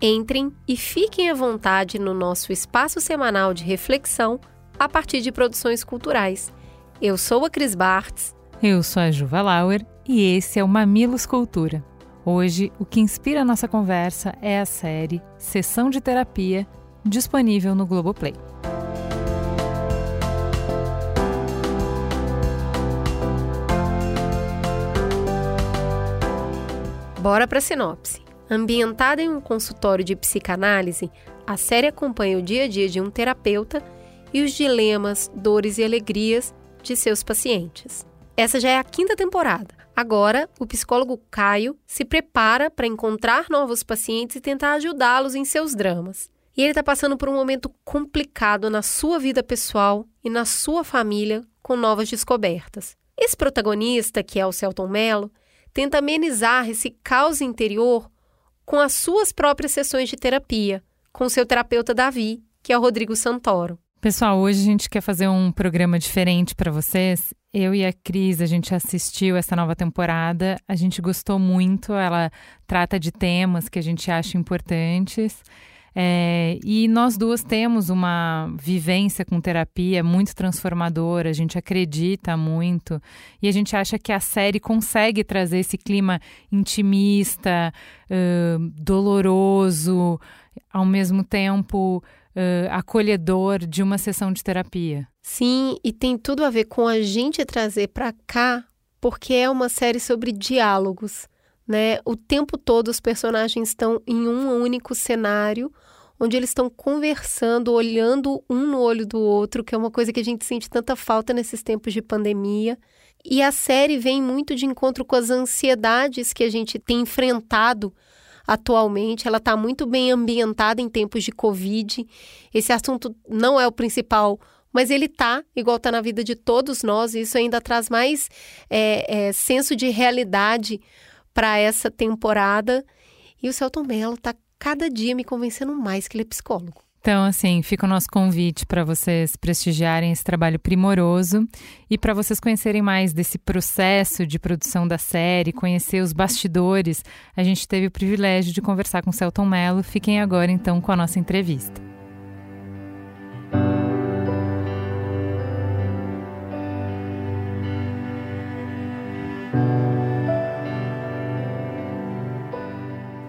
entrem e fiquem à vontade no nosso espaço semanal de reflexão a partir de produções culturais. Eu sou a Cris Bartz. Eu sou a Juva Lauer e esse é o Mamilos Cultura. Hoje, o que inspira a nossa conversa é a série Sessão de Terapia, disponível no Globoplay. Bora para a sinopse. Ambientada em um consultório de psicanálise, a série acompanha o dia a dia de um terapeuta e os dilemas, dores e alegrias de seus pacientes. Essa já é a quinta temporada. Agora, o psicólogo Caio se prepara para encontrar novos pacientes e tentar ajudá-los em seus dramas. E ele está passando por um momento complicado na sua vida pessoal e na sua família com novas descobertas. Esse protagonista, que é o Celton Mello, tenta amenizar esse caos interior com as suas próprias sessões de terapia, com seu terapeuta Davi, que é o Rodrigo Santoro. Pessoal, hoje a gente quer fazer um programa diferente para vocês. Eu e a Cris, a gente assistiu essa nova temporada, a gente gostou muito, ela trata de temas que a gente acha importantes. É, e nós duas temos uma vivência com terapia muito transformadora, a gente acredita muito e a gente acha que a série consegue trazer esse clima intimista, uh, doloroso, ao mesmo tempo uh, acolhedor de uma sessão de terapia. Sim, e tem tudo a ver com a gente trazer para cá, porque é uma série sobre diálogos. Né? O tempo todo os personagens estão em um único cenário, onde eles estão conversando, olhando um no olho do outro, que é uma coisa que a gente sente tanta falta nesses tempos de pandemia. E a série vem muito de encontro com as ansiedades que a gente tem enfrentado atualmente. Ela está muito bem ambientada em tempos de Covid. Esse assunto não é o principal, mas ele tá, igual tá na vida de todos nós, e isso ainda traz mais é, é, senso de realidade para essa temporada. E o Celton Mello está cada dia me convencendo mais que ele é psicólogo. Então, assim, fica o nosso convite para vocês prestigiarem esse trabalho primoroso e para vocês conhecerem mais desse processo de produção da série, conhecer os bastidores. A gente teve o privilégio de conversar com Celton Mello. Fiquem agora, então, com a nossa entrevista.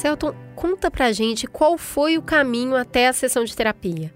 Celton, conta pra gente qual foi o caminho até a sessão de terapia.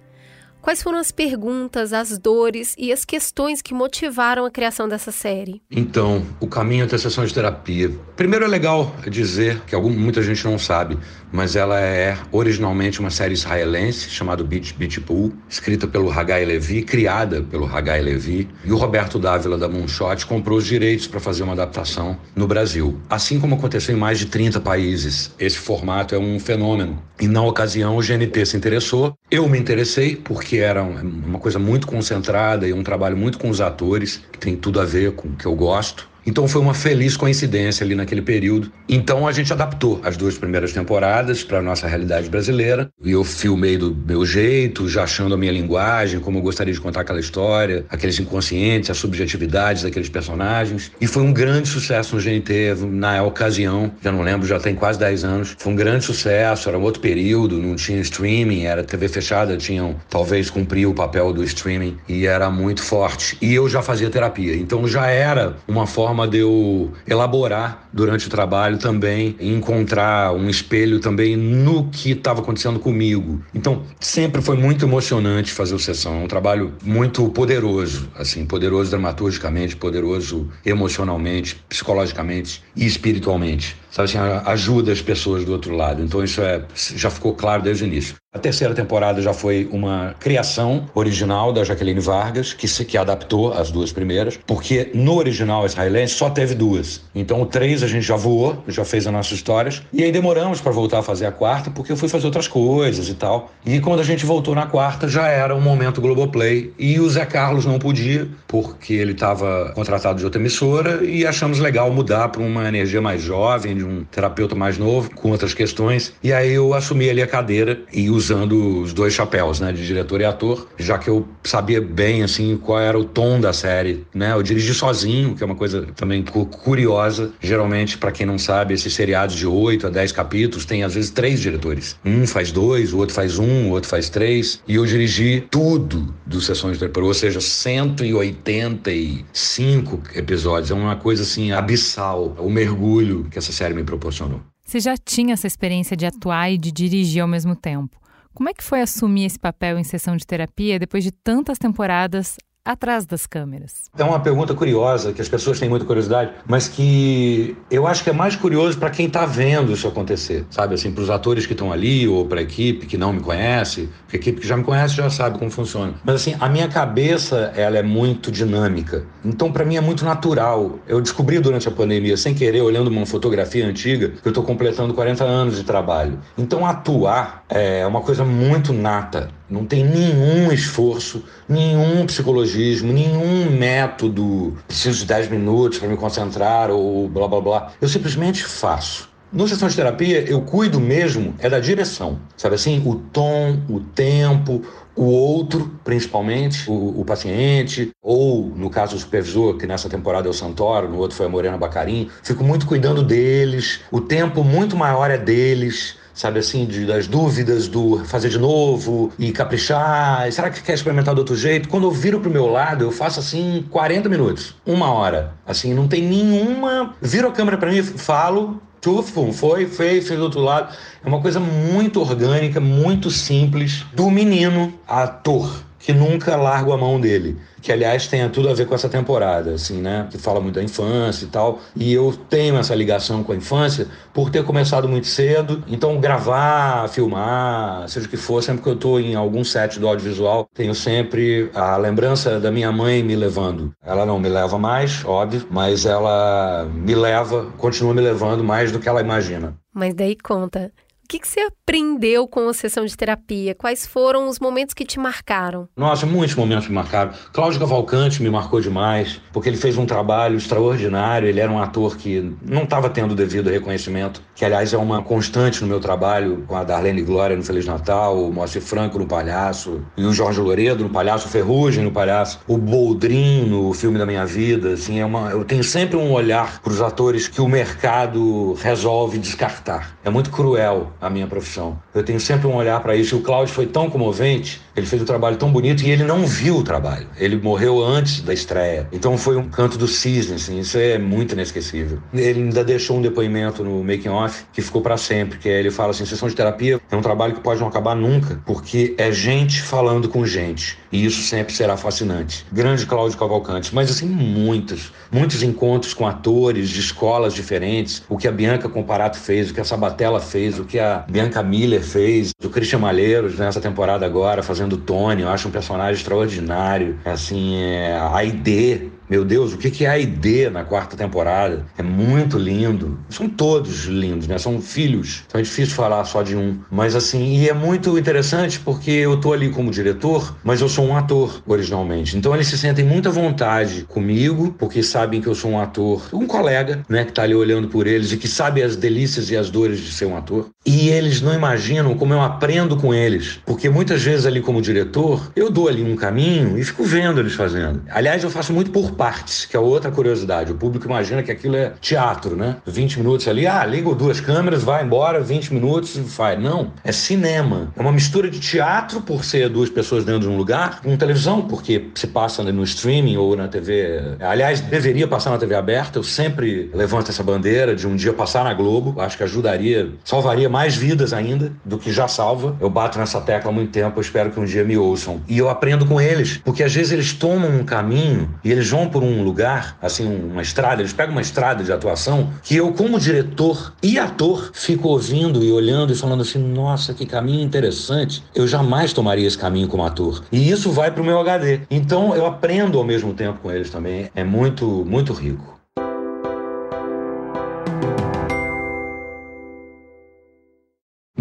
Quais foram as perguntas, as dores e as questões que motivaram a criação dessa série? Então, o caminho até a sessão de terapia. Primeiro é legal dizer que algum, muita gente não sabe, mas ela é originalmente uma série israelense chamada Beach Beach Pool, escrita pelo Hagai Levi, criada pelo Hagai Levi, e o Roberto Dávila da Moonshot comprou os direitos para fazer uma adaptação no Brasil. Assim como aconteceu em mais de 30 países, esse formato é um fenômeno. E na ocasião o GNT se interessou, eu me interessei porque que era uma coisa muito concentrada e um trabalho muito com os atores, que tem tudo a ver com o que eu gosto. Então foi uma feliz coincidência ali naquele período. Então a gente adaptou as duas primeiras temporadas para a nossa realidade brasileira. E eu filmei do meu jeito, já achando a minha linguagem, como eu gostaria de contar aquela história, aqueles inconscientes, as subjetividades daqueles personagens. E foi um grande sucesso no GNT na ocasião, já não lembro, já tem quase 10 anos. Foi um grande sucesso, era um outro período, não tinha streaming, era TV fechada, tinham talvez cumprir o papel do streaming e era muito forte. E eu já fazia terapia, então já era uma forma forma de eu elaborar durante o trabalho também, encontrar um espelho também no que estava acontecendo comigo. Então, sempre foi muito emocionante fazer o Sessão. É um trabalho muito poderoso, assim, poderoso dramaturgicamente, poderoso emocionalmente, psicologicamente e espiritualmente. Sabe assim, ajuda as pessoas do outro lado. Então, isso é, já ficou claro desde o início. A terceira temporada já foi uma criação original da Jaqueline Vargas, que se que adaptou as duas primeiras, porque no original israelense só teve duas. Então o três a gente já voou, já fez as nossas histórias. E aí demoramos para voltar a fazer a quarta, porque eu fui fazer outras coisas e tal. E quando a gente voltou na quarta, já era o um momento Globoplay. E o Zé Carlos não podia, porque ele estava contratado de outra emissora, e achamos legal mudar para uma energia mais jovem, de um terapeuta mais novo, com outras questões. E aí eu assumi ali a cadeira e usando os dois chapéus, né, de diretor e ator, já que eu sabia bem, assim, qual era o tom da série, né? Eu dirigi sozinho, que é uma coisa também curiosa. Geralmente, para quem não sabe, esses seriados de 8 a 10 capítulos tem às vezes três diretores. Um faz dois, o outro faz um, o outro faz três. E eu dirigi tudo do Sessões de Terapia, ou seja, 185 episódios. É uma coisa assim abissal, o mergulho que essa série me proporcionou. Você já tinha essa experiência de atuar e de dirigir ao mesmo tempo. Como é que foi assumir esse papel em sessão de terapia depois de tantas temporadas atrás das câmeras? É uma pergunta curiosa, que as pessoas têm muita curiosidade, mas que eu acho que é mais curioso para quem está vendo isso acontecer, sabe? Assim, para os atores que estão ali ou para a equipe que não me conhece, porque a equipe que já me conhece já sabe como funciona. Mas assim, a minha cabeça, ela é muito dinâmica. Então, para mim é muito natural. Eu descobri durante a pandemia, sem querer, olhando uma fotografia antiga, que eu estou completando 40 anos de trabalho. Então, atuar é uma coisa muito nata. Não tem nenhum esforço, nenhum psicologismo, nenhum método. Preciso de 10 minutos para me concentrar ou blá blá blá. Eu simplesmente faço. No sessão de terapia, eu cuido mesmo é da direção. Sabe assim? O tom, o tempo, o outro, principalmente, o, o, paciente, ou no caso o supervisor, que nessa temporada é o Santoro, no outro foi a Morena Bacarim. Fico muito cuidando deles, o tempo muito maior é deles sabe assim, de, das dúvidas do fazer de novo e caprichar. Será que quer experimentar de outro jeito? Quando eu viro pro meu lado, eu faço assim 40 minutos, uma hora. Assim, não tem nenhuma. Viro a câmera para mim, falo, tchufum, foi, fez, fez do outro lado. É uma coisa muito orgânica, muito simples, do menino ator que nunca largo a mão dele. Que, aliás, tem tudo a ver com essa temporada, assim, né? Que fala muito da infância e tal. E eu tenho essa ligação com a infância por ter começado muito cedo. Então, gravar, filmar, seja o que for, sempre que eu estou em algum set do audiovisual, tenho sempre a lembrança da minha mãe me levando. Ela não me leva mais, óbvio, mas ela me leva, continua me levando mais do que ela imagina. Mas daí conta, o que, que você aprendeu com a sessão de terapia? Quais foram os momentos que te marcaram? Nossa, muitos momentos me marcaram. Cláudio Cavalcante me marcou demais, porque ele fez um trabalho extraordinário. Ele era um ator que não estava tendo o devido reconhecimento, que aliás é uma constante no meu trabalho, com a Darlene Glória no Feliz Natal, o Moacir Franco no Palhaço, e o Jorge Loredo no Palhaço, o Ferrugem no Palhaço, o Boldrin no Filme da Minha Vida. Assim, é uma... Eu tenho sempre um olhar para os atores que o mercado resolve descartar. É muito cruel a minha profissão. Eu tenho sempre um olhar para isso. E o Cláudio foi tão comovente, ele fez um trabalho tão bonito e ele não viu o trabalho. Ele morreu antes da estreia. Então foi um canto do cisne, assim, isso é muito inesquecível. Ele ainda deixou um depoimento no making off que ficou para sempre, que é, ele fala assim, sessão de terapia é um trabalho que pode não acabar nunca, porque é gente falando com gente. E isso sempre será fascinante. Grande Cláudio Cavalcante, mas assim muitos, muitos encontros com atores de escolas diferentes, o que a Bianca Comparato fez, o que a Sabatella fez, o que a Bianca Miller fez, o Christian Malheiros nessa temporada agora, fazendo Tony, eu acho um personagem extraordinário. Assim, é, a ID meu Deus, o que é a ID na quarta temporada? É muito lindo. São todos lindos, né? São filhos. Então é difícil falar só de um. Mas assim, e é muito interessante porque eu tô ali como diretor, mas eu sou um ator originalmente. Então eles se sentem muita vontade comigo, porque sabem que eu sou um ator, um colega, né, que tá ali olhando por eles e que sabe as delícias e as dores de ser um ator. E eles não imaginam como eu aprendo com eles, porque muitas vezes ali como diretor, eu dou ali um caminho e fico vendo eles fazendo. Aliás, eu faço muito por partes, que é outra curiosidade. O público imagina que aquilo é teatro, né? 20 minutos ali, ah, liga duas câmeras, vai embora, 20 minutos e faz. Não, é cinema. É uma mistura de teatro, por ser duas pessoas dentro de um lugar, com televisão, porque se passa no streaming ou na TV. Aliás, deveria passar na TV aberta. Eu sempre levanto essa bandeira de um dia passar na Globo. Acho que ajudaria, salvaria mais vidas ainda do que já salva. Eu bato nessa tecla há muito tempo, eu espero que um dia me ouçam. E eu aprendo com eles, porque às vezes eles tomam um caminho e eles vão por um lugar, assim, uma estrada, eles pegam uma estrada de atuação, que eu, como diretor e ator, fico ouvindo e olhando e falando assim: nossa, que caminho interessante. Eu jamais tomaria esse caminho como ator. E isso vai para o meu HD. Então eu aprendo ao mesmo tempo com eles também. É muito, muito rico.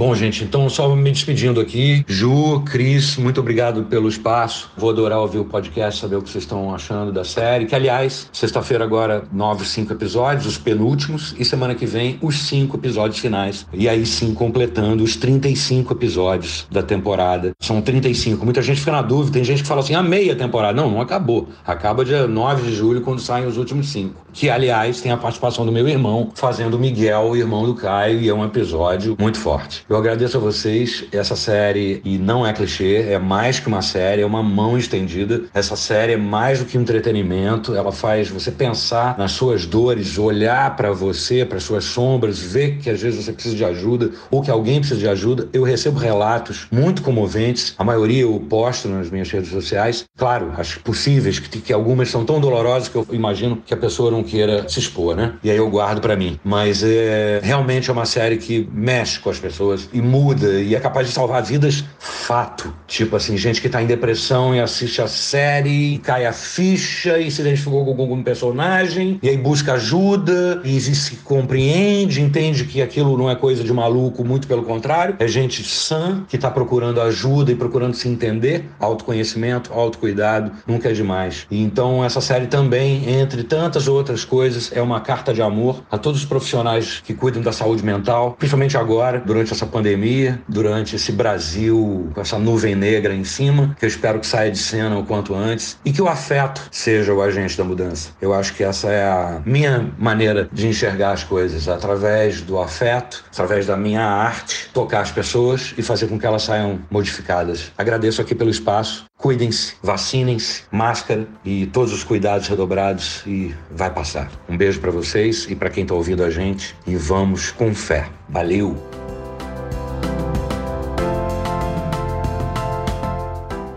Bom, gente, então só me despedindo aqui. Ju, Cris, muito obrigado pelo espaço. Vou adorar ouvir o podcast, saber o que vocês estão achando da série. Que, aliás, sexta-feira agora, novos cinco episódios, os penúltimos, e semana que vem, os cinco episódios finais. E aí sim, completando os 35 episódios da temporada. São 35. Muita gente fica na dúvida, tem gente que fala assim, a meia temporada. Não, não acabou. Acaba dia 9 de julho, quando saem os últimos cinco. Que, aliás, tem a participação do meu irmão, fazendo Miguel, o irmão do Caio, e é um episódio muito forte. Eu agradeço a vocês. Essa série, e não é clichê, é mais que uma série, é uma mão estendida. Essa série é mais do que entretenimento. Ela faz você pensar nas suas dores, olhar para você, para suas sombras, ver que às vezes você precisa de ajuda ou que alguém precisa de ajuda. Eu recebo relatos muito comoventes. A maioria eu posto nas minhas redes sociais. Claro, acho possíveis, que, que algumas são tão dolorosas que eu imagino que a pessoa não queira se expor, né? E aí eu guardo para mim. Mas é realmente é uma série que mexe com as pessoas e muda e é capaz de salvar vidas fato. Tipo assim, gente que tá em depressão e assiste a série, cai a ficha e se identificou com algum personagem e aí busca ajuda e se compreende, entende que aquilo não é coisa de maluco, muito pelo contrário. É gente sã que tá procurando ajuda e procurando se entender, autoconhecimento, autocuidado, nunca é demais. E então essa série também, entre tantas outras coisas, é uma carta de amor a todos os profissionais que cuidam da saúde mental, principalmente agora, durante essa pandemia, durante esse Brasil com essa nuvem negra em cima, que eu espero que saia de cena o quanto antes e que o afeto seja o agente da mudança. Eu acho que essa é a minha maneira de enxergar as coisas, através do afeto, através da minha arte, tocar as pessoas e fazer com que elas saiam modificadas. Agradeço aqui pelo espaço. Cuidem-se, vacinem-se, máscara e todos os cuidados redobrados e vai passar. Um beijo para vocês e para quem está ouvindo a gente e vamos com fé. Valeu!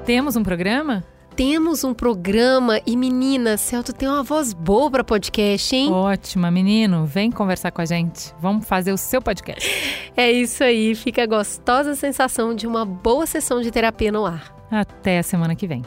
Temos um programa? Temos um programa e menina, Celto tem uma voz boa para podcast, hein? Ótima, menino. Vem conversar com a gente. Vamos fazer o seu podcast. É isso aí, fica a gostosa sensação de uma boa sessão de terapia no ar. Até a semana que vem.